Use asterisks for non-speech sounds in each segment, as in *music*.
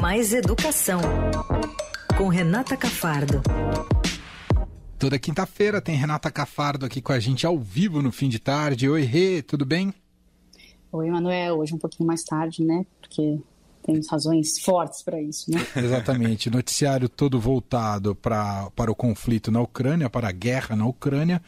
Mais Educação, com Renata Cafardo. Toda quinta-feira tem Renata Cafardo aqui com a gente ao vivo no fim de tarde. Oi, Rê, tudo bem? Oi, Manuel. Hoje um pouquinho mais tarde, né? Porque temos razões fortes para isso, né? *laughs* Exatamente. Noticiário todo voltado pra, para o conflito na Ucrânia, para a guerra na Ucrânia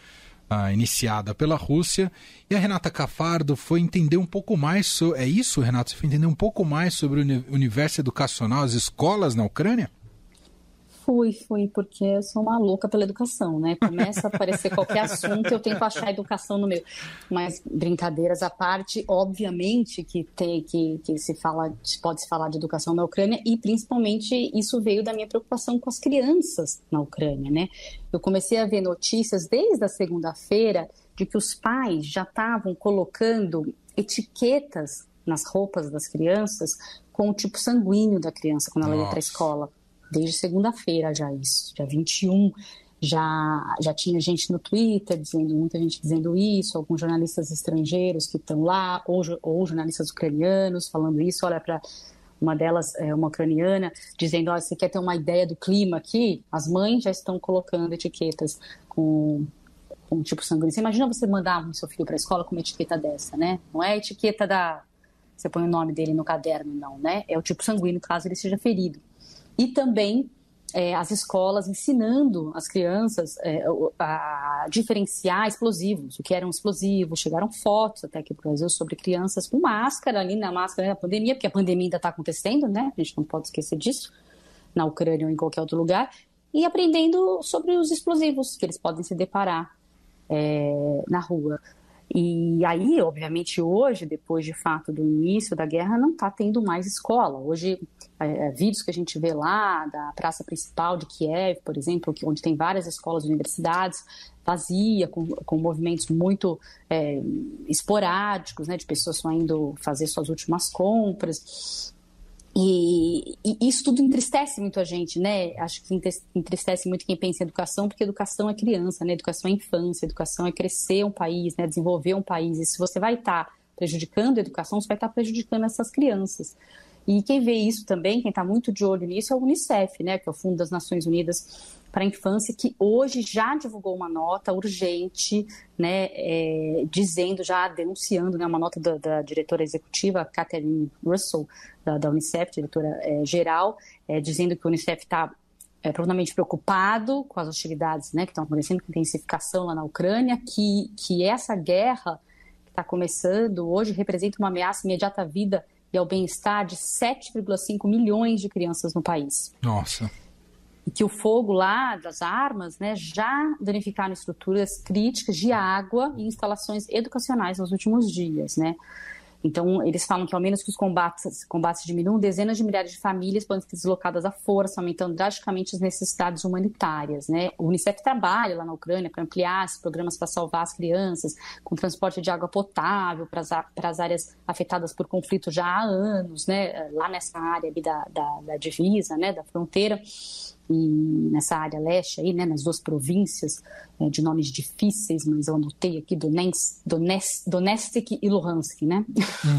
ah, iniciada pela Rússia. E a Renata Cafardo foi entender um pouco mais sobre. É isso, Renata? Você foi entender um pouco mais sobre o universo educacional, as escolas na Ucrânia? Fui, fui, porque eu sou uma louca pela educação, né? Começa a aparecer qualquer assunto, eu tento achar a educação no meio. Mas brincadeiras à parte, obviamente que tem que, que se fala, pode se falar de educação na Ucrânia e principalmente isso veio da minha preocupação com as crianças na Ucrânia, né? Eu comecei a ver notícias desde a segunda-feira de que os pais já estavam colocando etiquetas nas roupas das crianças com o tipo sanguíneo da criança quando ela Nossa. ia para a escola desde segunda-feira já isso, dia 21, já, já tinha gente no Twitter dizendo, muita gente dizendo isso, alguns jornalistas estrangeiros que estão lá, ou, ou jornalistas ucranianos falando isso, olha para uma delas, é, uma ucraniana, dizendo, olha, você quer ter uma ideia do clima aqui? As mães já estão colocando etiquetas com, com tipo sanguíneo. Você imagina você mandar o seu filho para a escola com uma etiqueta dessa, né? Não é a etiqueta da... Você põe o nome dele no caderno, não, né? É o tipo sanguíneo, caso ele seja ferido e também é, as escolas ensinando as crianças é, a diferenciar explosivos, o que eram explosivos. Chegaram fotos até aqui para o Brasil sobre crianças com máscara ali na máscara da pandemia, porque a pandemia ainda está acontecendo, né? A gente não pode esquecer disso, na Ucrânia ou em qualquer outro lugar, e aprendendo sobre os explosivos que eles podem se deparar é, na rua. E aí, obviamente, hoje, depois de fato do início da guerra, não está tendo mais escola. Hoje, é, é, vídeos que a gente vê lá da praça principal de Kiev, por exemplo, que, onde tem várias escolas e universidades, vazia, com, com movimentos muito é, esporádicos, né, de pessoas só indo fazer suas últimas compras. E, e, isso tudo entristece muito a gente, né? Acho que entristece muito quem pensa em educação, porque educação é criança, né? Educação é infância, educação é crescer um país, né? Desenvolver um país. E se você vai estar tá prejudicando a educação, você vai estar tá prejudicando essas crianças. E quem vê isso também, quem está muito de olho nisso, é o Unicef, né? Que é o Fundo das Nações Unidas para a infância, que hoje já divulgou uma nota urgente, né, é, dizendo, já denunciando, né, uma nota da, da diretora executiva, Catherine Russell, da, da Unicef, diretora é, geral, é, dizendo que o Unicef está é, profundamente preocupado com as hostilidades né, que estão acontecendo, com intensificação lá na Ucrânia, que, que essa guerra que está começando hoje representa uma ameaça imediata à vida e ao bem-estar de 7,5 milhões de crianças no país. Nossa que o fogo lá das armas né, já danificaram estruturas críticas de água e instalações educacionais nos últimos dias. Né? Então, eles falam que ao menos que os combates, combates diminuam, dezenas de milhares de famílias podem ser deslocadas à força, aumentando drasticamente as necessidades humanitárias. Né? O Unicef trabalha lá na Ucrânia para ampliar esses programas para salvar as crianças, com transporte de água potável para as, para as áreas afetadas por conflito já há anos, né? lá nessa área da, da, da divisa, né? da fronteira e nessa área leste aí, né, nas duas províncias é, de nomes difíceis, mas eu anotei aqui Donetsk, Donetsk, Donetsk e Luhansk, né?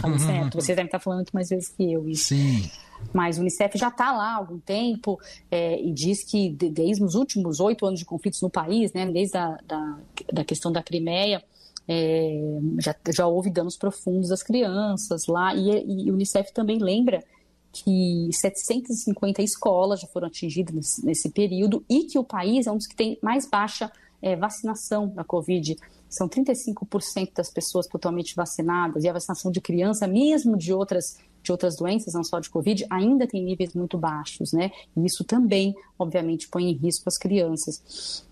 Uhum. certo? Vocês devem estar falando muito mais vezes que eu. Isso. Sim. Mas o Unicef já está lá há algum tempo é, e diz que desde os últimos oito anos de conflitos no país, né, desde a da, da questão da Crimeia, é, já, já houve danos profundos às crianças lá. E, e o Unicef também lembra que 750 escolas já foram atingidas nesse, período e que o país é um dos que tem mais baixa é, vacinação da Covid. São 35% das pessoas totalmente vacinadas e a vacinação de criança, mesmo de outras de outras doenças, não só de Covid, ainda tem níveis muito baixos, né? E isso também, obviamente, põe em risco as crianças.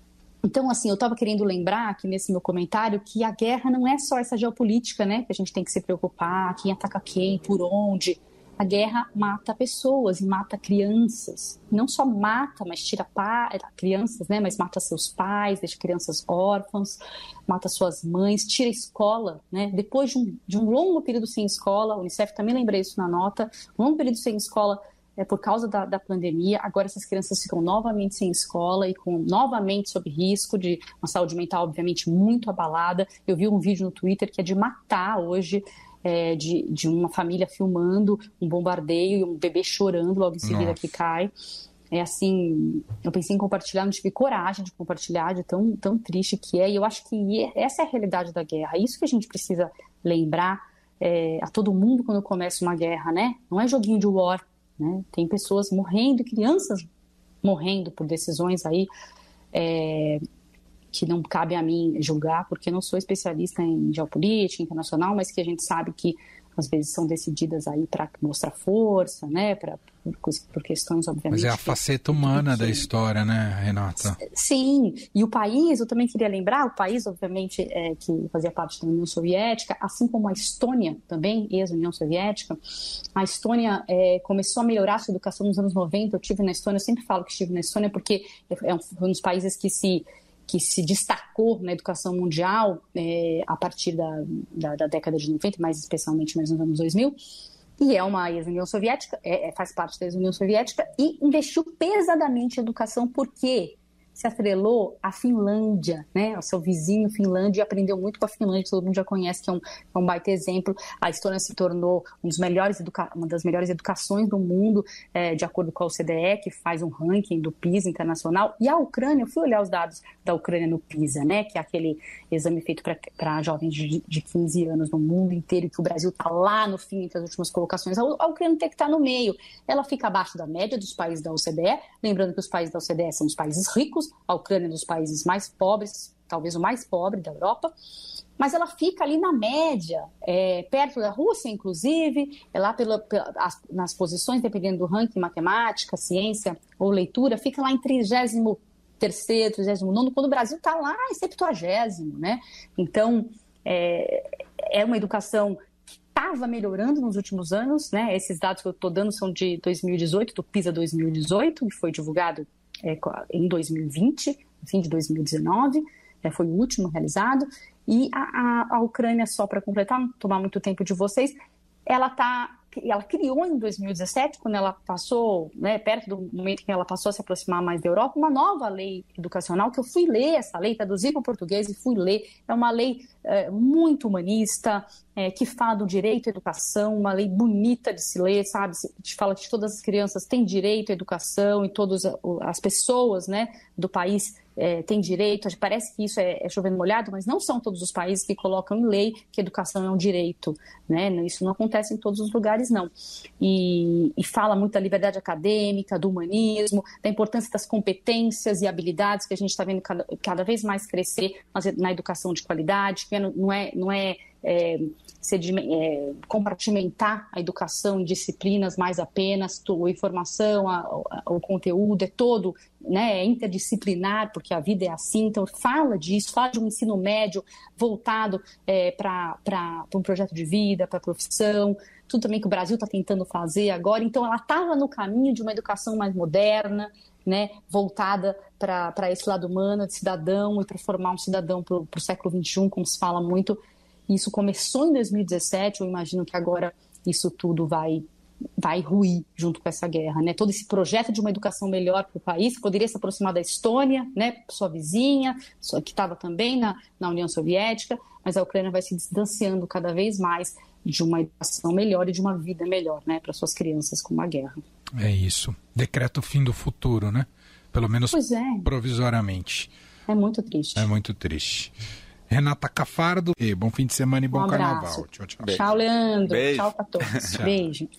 Então, assim, eu estava querendo lembrar aqui nesse meu comentário que a guerra não é só essa geopolítica, né? Que a gente tem que se preocupar, quem ataca quem, por onde a guerra mata pessoas e mata crianças. Não só mata, mas tira pa crianças, né? Mas mata seus pais, deixa crianças órfãos, mata suas mães, tira escola, né? Depois de um, de um longo período sem escola, o Unicef também lembrei isso na nota, um longo período sem escola é, por causa da, da, pandemia, agora essas crianças ficam novamente sem escola e com novamente sob risco de uma saúde mental, obviamente, muito abalada. Eu vi um vídeo no Twitter que é de matar hoje é, de, de uma família filmando um bombardeio e um bebê chorando logo em seguida Nossa. que cai. É assim, eu pensei em compartilhar, não tive coragem de compartilhar, de tão, tão triste que é. E eu acho que essa é a realidade da guerra. É isso que a gente precisa lembrar é, a todo mundo quando começa uma guerra, né? Não é joguinho de war, né? Tem pessoas morrendo, crianças morrendo por decisões aí é, que não cabe a mim julgar, porque não sou especialista em geopolítica internacional, mas que a gente sabe que às vezes são decididas aí para mostrar força, né, para por, por, questões obviamente. Mas é a faceta humana da história, né, Renata? Sim, e o país, eu também queria lembrar, o país obviamente é, que fazia parte da União Soviética, assim como a Estônia também, ex-União Soviética, a Estônia é, começou a melhorar a sua educação nos anos 90. Eu tive na Estônia, eu sempre falo que estive na Estônia porque é um, um dos países que se que se destacou na educação mundial é, a partir da, da, da, década de 90, mais especialmente mais nos anos 2000, e é uma ex-União Soviética, é, é, faz parte da ex-União Soviética, e investiu pesadamente em educação, porque se atrelou à Finlândia, né, ao seu vizinho Finlândia, e aprendeu muito com a Finlândia, todo mundo já conhece, que é um, é um baita exemplo. A Estônia se tornou um uma das melhores educações do mundo, é, de acordo com a OCDE, que faz um ranking do PISA internacional. E a Ucrânia, eu fui olhar os dados da Ucrânia no PISA, né, que é aquele exame feito para jovens de, de 15 anos no mundo inteiro, que o Brasil está lá no fim, entre as últimas colocações. A, a Ucrânia tem que estar tá no meio. Ela fica abaixo da média dos países da OCDE, lembrando que os países da OCDE são os países ricos, a Ucrânia é um dos países mais pobres, talvez o mais pobre da Europa, mas ela fica ali na média, é, perto da Rússia, inclusive, é lá pela, pela, as, nas posições, dependendo do ranking matemática, ciência ou leitura, fica lá em 33 terceiro, 39, quando o Brasil está lá em 70, né? Então, é, é uma educação que estava melhorando nos últimos anos, né? Esses dados que eu estou dando são de 2018, do PISA 2018, que foi divulgado é, em 2020, fim de 2019, é, foi o último realizado. E a, a, a Ucrânia, só para completar, não tomar muito tempo de vocês, ela está ela criou em 2017, quando ela passou, né, perto do momento que ela passou a se aproximar mais da Europa, uma nova lei educacional, que eu fui ler essa lei, traduzi para o português e fui ler. É uma lei é, muito humanista, é, que fala do direito à educação, uma lei bonita de se ler, sabe? Gente fala que todas as crianças têm direito à educação e todas as pessoas né, do país é, tem direito, parece que isso é, é chovendo molhado, mas não são todos os países que colocam em lei que educação é um direito, né? Isso não acontece em todos os lugares, não. E, e fala muito da liberdade acadêmica, do humanismo, da importância das competências e habilidades que a gente está vendo cada, cada, vez mais crescer na educação de qualidade, que não é, não é é, é, compartimentar a educação em disciplinas mais apenas, a informação, a, a, o conteúdo é todo né, é interdisciplinar, porque a vida é assim, então fala disso, fala de um ensino médio voltado é, para um projeto de vida, para a profissão, tudo também que o Brasil está tentando fazer agora, então ela estava no caminho de uma educação mais moderna, né, voltada para esse lado humano, de cidadão, e para formar um cidadão para o século XXI, como se fala muito, isso começou em 2017, eu imagino que agora isso tudo vai vai ruir junto com essa guerra, né? Todo esse projeto de uma educação melhor para o país poderia se aproximar da Estônia, né? Sua vizinha, que estava também na, na União Soviética, mas a Ucrânia vai se distanciando cada vez mais de uma educação melhor e de uma vida melhor, né? Para suas crianças com uma guerra. É isso. Decreta o fim do futuro, né? Pelo menos é. provisoriamente. É muito triste. É muito triste. Renata Cafardo. E bom fim de semana e bom um carnaval. Tchau, tchau. Tchau, Leandro. Beijo. Tchau para todos. *laughs* Beijo.